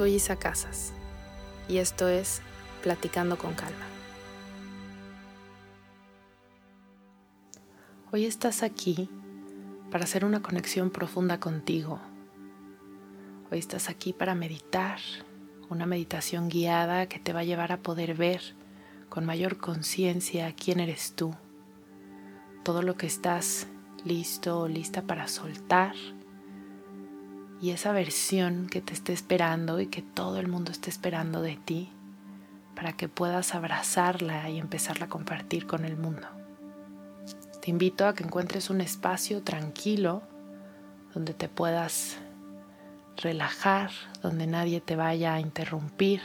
Soy Isa Casas y esto es Platicando con Calma. Hoy estás aquí para hacer una conexión profunda contigo. Hoy estás aquí para meditar, una meditación guiada que te va a llevar a poder ver con mayor conciencia quién eres tú, todo lo que estás listo o lista para soltar y esa versión que te esté esperando y que todo el mundo esté esperando de ti para que puedas abrazarla y empezarla a compartir con el mundo. Te invito a que encuentres un espacio tranquilo donde te puedas relajar, donde nadie te vaya a interrumpir,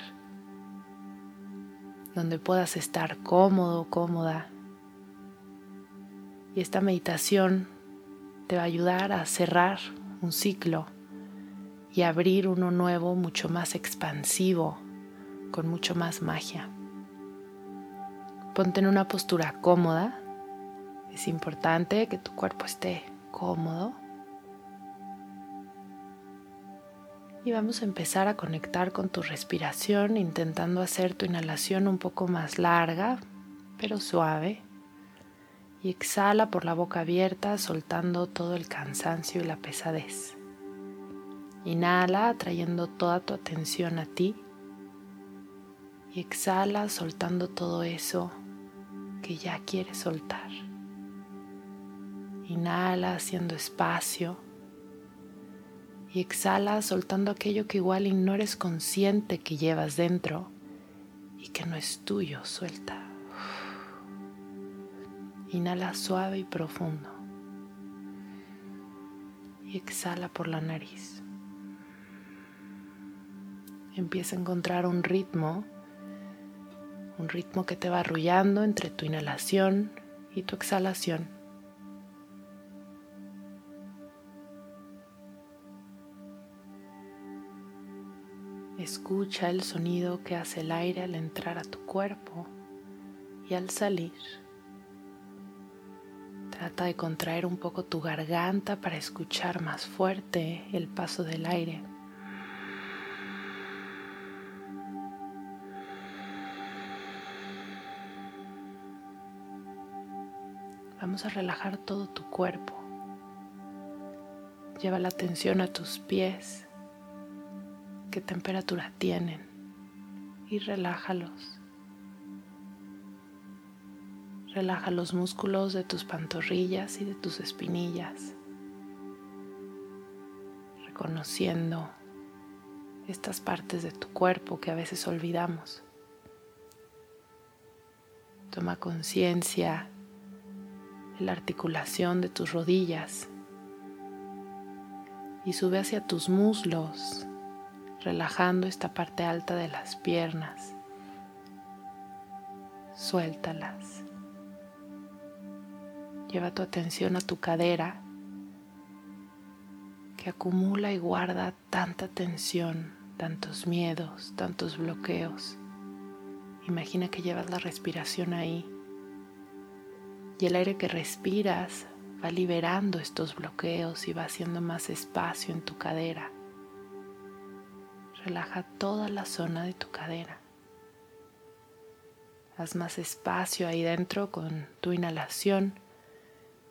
donde puedas estar cómodo, cómoda. Y esta meditación te va a ayudar a cerrar un ciclo y abrir uno nuevo mucho más expansivo, con mucho más magia. Ponte en una postura cómoda. Es importante que tu cuerpo esté cómodo. Y vamos a empezar a conectar con tu respiración intentando hacer tu inhalación un poco más larga, pero suave. Y exhala por la boca abierta soltando todo el cansancio y la pesadez. Inhala trayendo toda tu atención a ti y exhala soltando todo eso que ya quieres soltar. Inhala haciendo espacio y exhala soltando aquello que igual y no eres consciente que llevas dentro y que no es tuyo, suelta. Inhala suave y profundo y exhala por la nariz empieza a encontrar un ritmo, un ritmo que te va arrullando entre tu inhalación y tu exhalación. Escucha el sonido que hace el aire al entrar a tu cuerpo y al salir. Trata de contraer un poco tu garganta para escuchar más fuerte el paso del aire. Vamos a relajar todo tu cuerpo. Lleva la atención a tus pies. ¿Qué temperatura tienen? Y relájalos. Relaja los músculos de tus pantorrillas y de tus espinillas. Reconociendo estas partes de tu cuerpo que a veces olvidamos. Toma conciencia la articulación de tus rodillas y sube hacia tus muslos, relajando esta parte alta de las piernas. Suéltalas. Lleva tu atención a tu cadera que acumula y guarda tanta tensión, tantos miedos, tantos bloqueos. Imagina que llevas la respiración ahí y el aire que respiras va liberando estos bloqueos y va haciendo más espacio en tu cadera. Relaja toda la zona de tu cadera. Haz más espacio ahí dentro con tu inhalación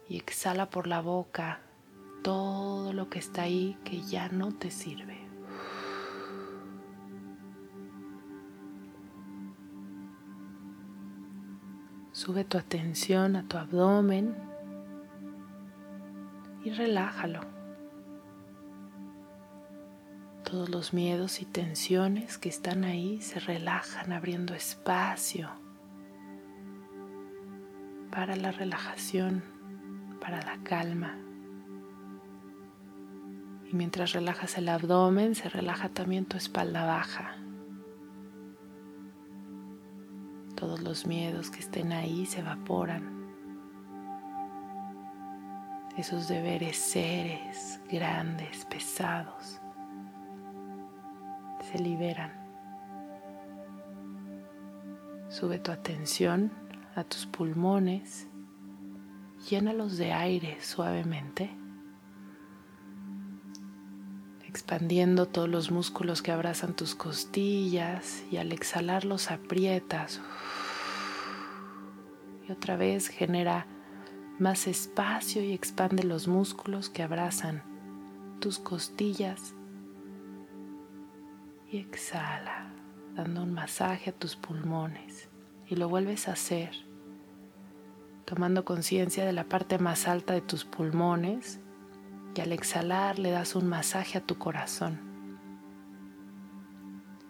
y exhala por la boca todo lo que está ahí que ya no te sirve. Sube tu atención a tu abdomen y relájalo. Todos los miedos y tensiones que están ahí se relajan abriendo espacio para la relajación, para la calma. Y mientras relajas el abdomen, se relaja también tu espalda baja. Todos los miedos que estén ahí se evaporan. Esos deberes seres grandes, pesados, se liberan. Sube tu atención a tus pulmones, llénalos de aire suavemente, expandiendo todos los músculos que abrazan tus costillas y al exhalar los aprietas. Y otra vez genera más espacio y expande los músculos que abrazan tus costillas y exhala, dando un masaje a tus pulmones. Y lo vuelves a hacer, tomando conciencia de la parte más alta de tus pulmones y al exhalar le das un masaje a tu corazón.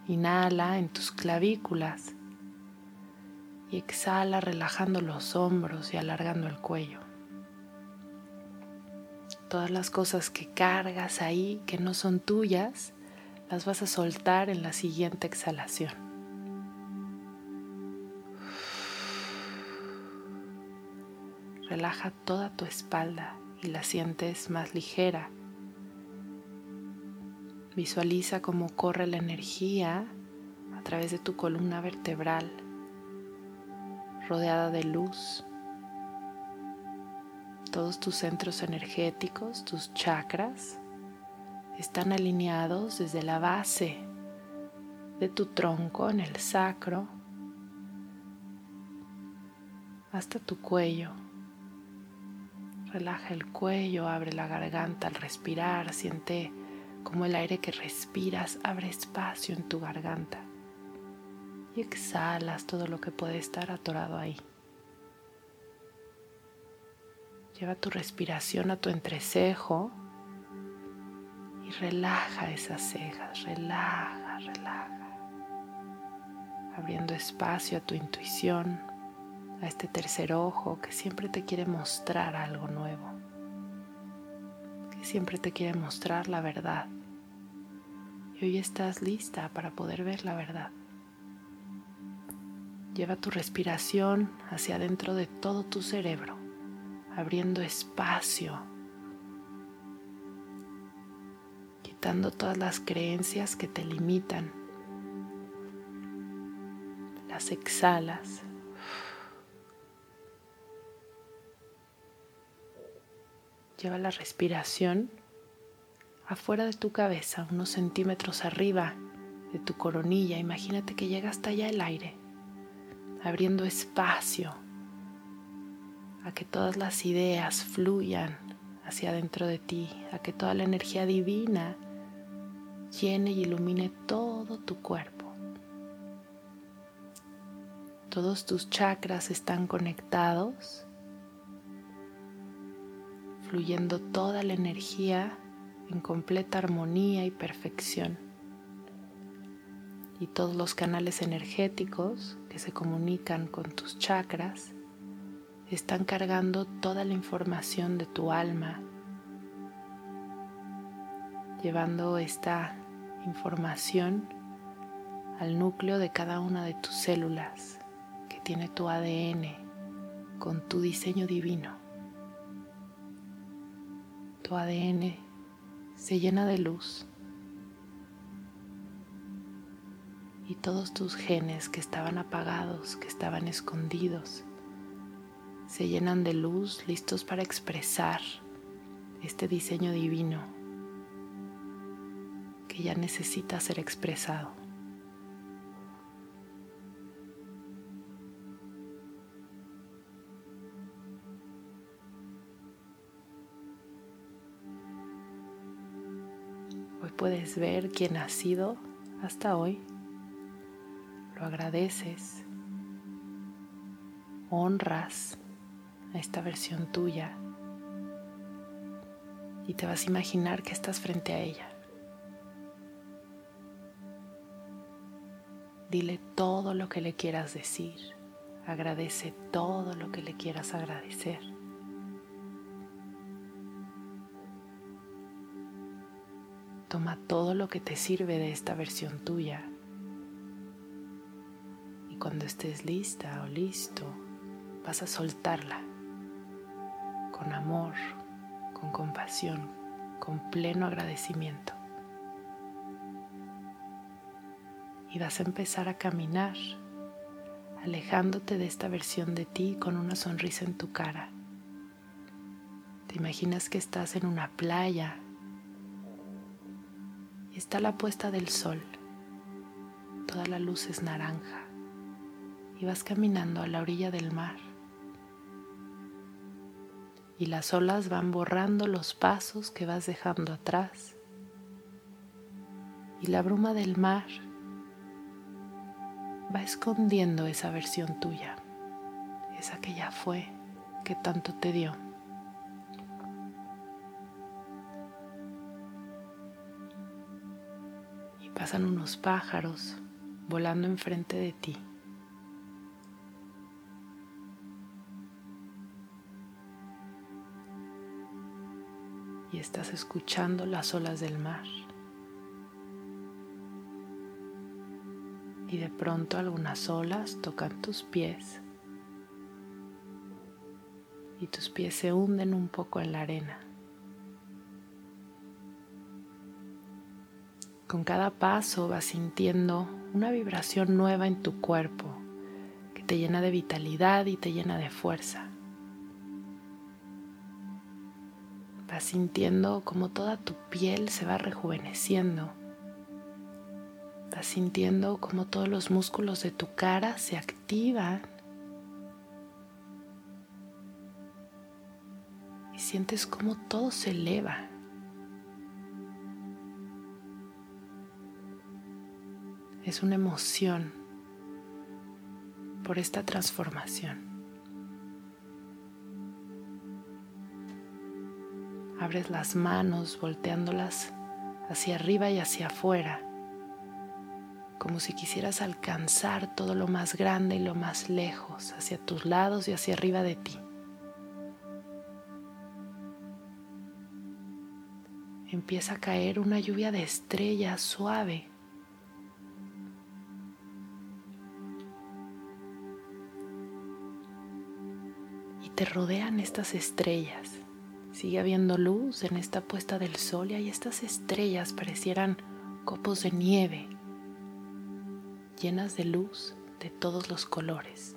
Inhala en tus clavículas y exhala relajando los hombros y alargando el cuello. Todas las cosas que cargas ahí que no son tuyas, las vas a soltar en la siguiente exhalación. Relaja toda tu espalda y la sientes más ligera. Visualiza cómo corre la energía a través de tu columna vertebral, rodeada de luz. Todos tus centros energéticos, tus chakras, están alineados desde la base de tu tronco en el sacro hasta tu cuello. Relaja el cuello, abre la garganta al respirar, siente como el aire que respiras abre espacio en tu garganta. Y exhalas todo lo que puede estar atorado ahí. Lleva tu respiración a tu entrecejo y relaja esas cejas, relaja, relaja, abriendo espacio a tu intuición, a este tercer ojo que siempre te quiere mostrar algo nuevo, que siempre te quiere mostrar la verdad. Y hoy estás lista para poder ver la verdad. Lleva tu respiración hacia adentro de todo tu cerebro, abriendo espacio quitando todas las creencias que te limitan. Las exhalas. Lleva la respiración afuera de tu cabeza, unos centímetros arriba de tu coronilla. Imagínate que llega hasta allá el aire, abriendo espacio a que todas las ideas fluyan hacia adentro de ti, a que toda la energía divina llene y ilumine todo tu cuerpo. Todos tus chakras están conectados, fluyendo toda la energía en completa armonía y perfección. Y todos los canales energéticos que se comunican con tus chakras están cargando toda la información de tu alma, llevando esta información al núcleo de cada una de tus células que tiene tu ADN con tu diseño divino. Tu ADN se llena de luz y todos tus genes que estaban apagados, que estaban escondidos, se llenan de luz listos para expresar este diseño divino que ya necesita ser expresado. Puedes ver quién has sido hasta hoy. Lo agradeces. Honras a esta versión tuya. Y te vas a imaginar que estás frente a ella. Dile todo lo que le quieras decir. Agradece todo lo que le quieras agradecer. Toma todo lo que te sirve de esta versión tuya. Y cuando estés lista o listo, vas a soltarla con amor, con compasión, con pleno agradecimiento. Y vas a empezar a caminar, alejándote de esta versión de ti con una sonrisa en tu cara. Te imaginas que estás en una playa está la puesta del sol. Toda la luz es naranja y vas caminando a la orilla del mar. Y las olas van borrando los pasos que vas dejando atrás. Y la bruma del mar va escondiendo esa versión tuya, esa que ya fue, que tanto te dio. Pasan unos pájaros volando enfrente de ti. Y estás escuchando las olas del mar. Y de pronto algunas olas tocan tus pies. Y tus pies se hunden un poco en la arena. Con cada paso vas sintiendo una vibración nueva en tu cuerpo que te llena de vitalidad y te llena de fuerza. Vas sintiendo como toda tu piel se va rejuveneciendo. Vas sintiendo como todos los músculos de tu cara se activan. Y sientes como todo se eleva. Es una emoción por esta transformación. Abres las manos volteándolas hacia arriba y hacia afuera, como si quisieras alcanzar todo lo más grande y lo más lejos, hacia tus lados y hacia arriba de ti. Empieza a caer una lluvia de estrellas suave te rodean estas estrellas. Sigue habiendo luz en esta puesta del sol y ahí estas estrellas parecieran copos de nieve llenas de luz de todos los colores.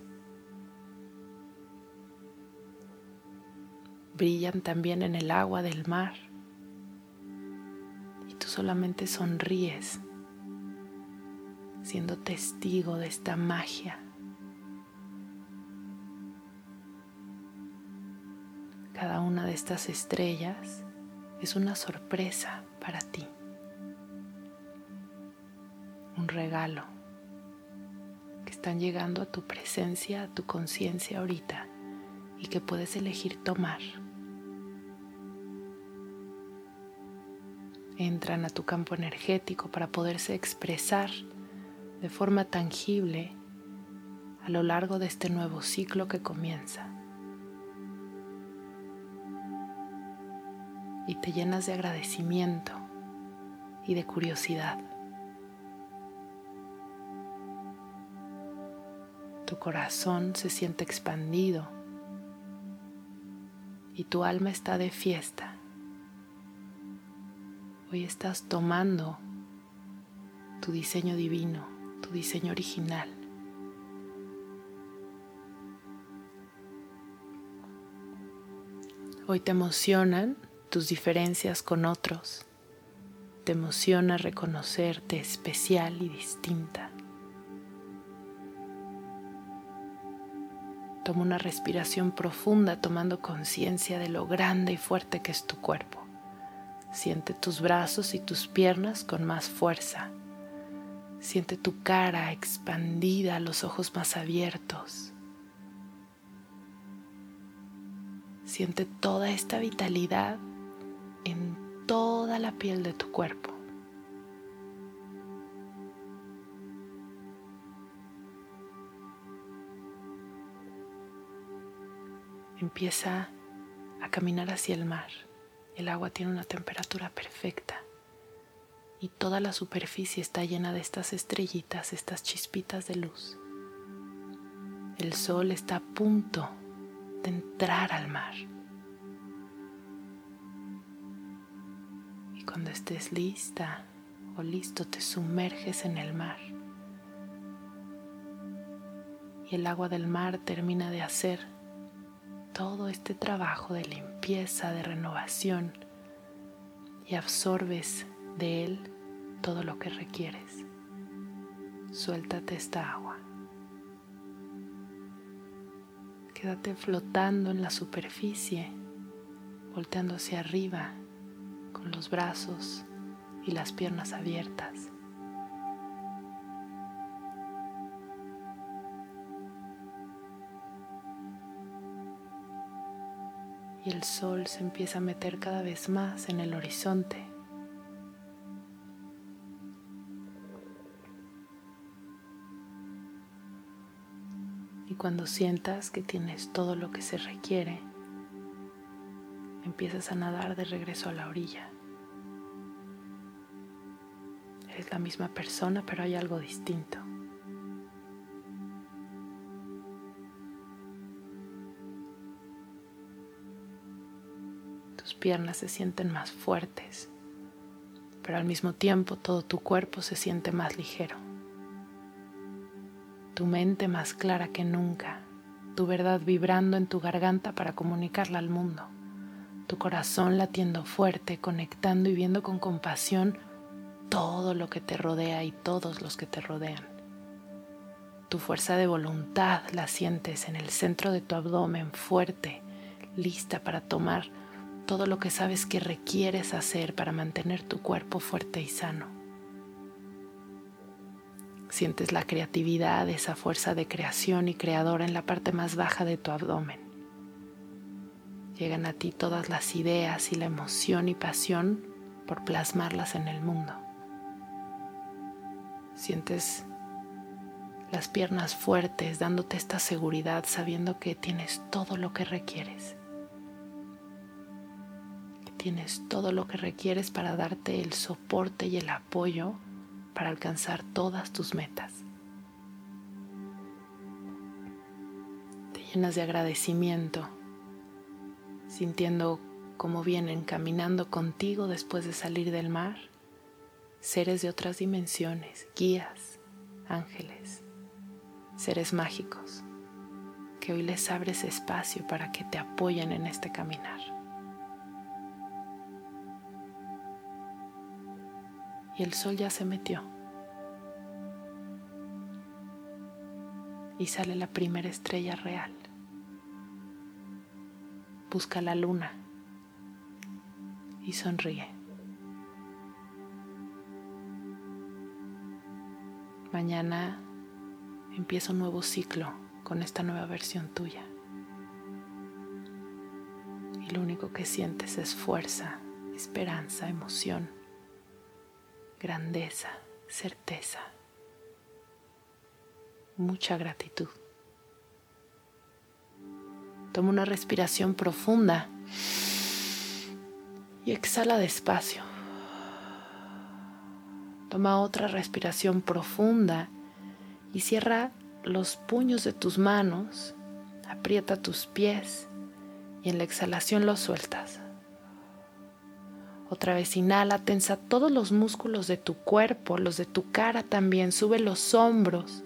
Brillan también en el agua del mar y tú solamente sonríes siendo testigo de esta magia Cada una de estas estrellas es una sorpresa para ti, un regalo que están llegando a tu presencia, a tu conciencia ahorita y que puedes elegir tomar. Entran a tu campo energético para poderse expresar de forma tangible a lo largo de este nuevo ciclo que comienza. Y te llenas de agradecimiento y de curiosidad. Tu corazón se siente expandido y tu alma está de fiesta. Hoy estás tomando tu diseño divino, tu diseño original. Hoy te emocionan tus diferencias con otros. Te emociona reconocerte especial y distinta. Toma una respiración profunda tomando conciencia de lo grande y fuerte que es tu cuerpo, Siente tus brazos y tus piernas con más fuerza. Siente tu cara expandida, los ojos más abiertos. Siente toda esta vitalidad en toda la piel de tu cuerpo. Empieza a caminar hacia el mar. El agua tiene una temperatura perfecta y toda la superficie está llena de estas estrellitas, estas chispitas de luz. El sol está a punto de entrar al mar. Cuando estés lista o listo, te sumerges en el mar. Y el agua del mar termina de hacer todo este trabajo de limpieza, de renovación, y absorbes de él todo lo que requieres. Suéltate esta agua. Quédate flotando en la superficie, volteando hacia arriba con los brazos y las piernas abiertas. Y el sol se empieza a meter cada vez más en el horizonte. cuando sientas que tienes todo lo que se requiere, empiezas a nadar de regreso a la orilla. Eres la misma persona, pero hay algo distinto. Tus piernas se sienten más fuertes, pero al mismo tiempo todo tu cuerpo se siente más ligero. Tu mente más clara que nunca, tu verdad vibrando en tu garganta para comunicarla al mundo, tu corazón latiendo fuerte, conectando y viendo con compasión todo lo que te rodea y todos los que te rodean. Tu fuerza de voluntad la sientes en el centro de tu abdomen fuerte, lista para tomar todo lo que sabes que requieres hacer para mantener tu cuerpo fuerte y sano. Sientes la creatividad, esa fuerza de creación y creadora en la parte más baja de tu abdomen. Llegan a ti todas las ideas y la emoción y pasión por plasmarlas en el mundo. Sientes las piernas fuertes dándote esta seguridad sabiendo que tienes todo lo que requieres. Que tienes todo lo que requieres para darte el soporte y el apoyo para alcanzar todas tus metas. Te llenas de agradecimiento, sintiendo cómo vienen caminando contigo después de salir del mar, seres de otras dimensiones, guías, ángeles, seres mágicos, que hoy les abres espacio para que te apoyen en este caminar. y el sol ya se metió. Y sale la primera estrella real. Busca la luna y sonríe. Mañana empieza un nuevo ciclo con esta nueva versión tuya. Y lo único que sientes es fuerza, esperanza, emoción grandeza, certeza, mucha gratitud. Toma una respiración profunda y exhala despacio. Toma otra respiración profunda y cierra los puños de tus manos, aprieta tus pies y en la exhalación los sueltas. Otra vez inhala, tensa todos los músculos de tu cuerpo, los de tu cara también, sube los hombros.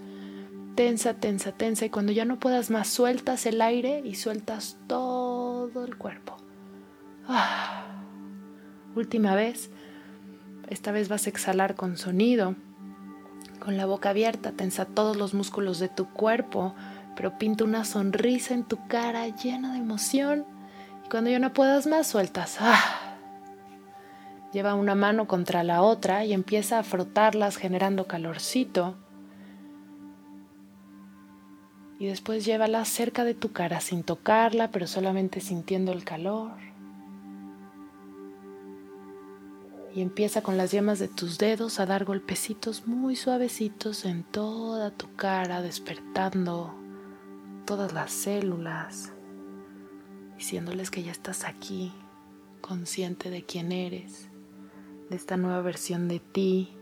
Tensa, tensa, tensa y cuando ya no puedas más, sueltas el aire y sueltas todo el cuerpo. Ah. Última vez, esta vez vas a exhalar con sonido, con la boca abierta, tensa todos los músculos de tu cuerpo, pero pinta una sonrisa en tu cara llena de emoción y cuando ya no puedas más, sueltas. Ah Lleva una mano contra la otra y empieza a frotarlas generando calorcito. Y después llévala cerca de tu cara sin tocarla, pero solamente sintiendo el calor. Y empieza con las yemas de tus dedos a dar golpecitos muy suavecitos en toda tu cara, despertando todas las células, diciéndoles que ya estás aquí, consciente de quién eres, de esta nueva versión de ti,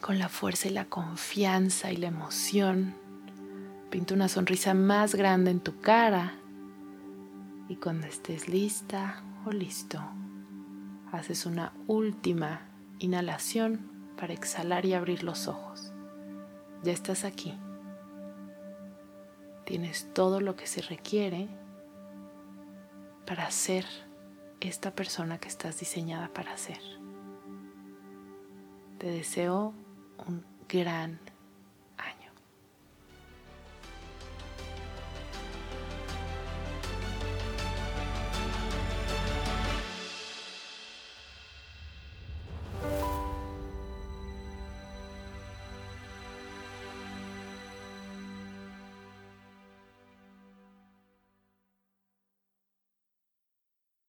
con la fuerza y la confianza y la emoción. Pinta una sonrisa más grande en tu cara y cuando estés lista o listo, haces una última inhalación para exhalar y abrir los ojos. Ya estás aquí. Tienes todo lo que se requiere para ser esta persona que estás diseñada para ser. Te deseo un gran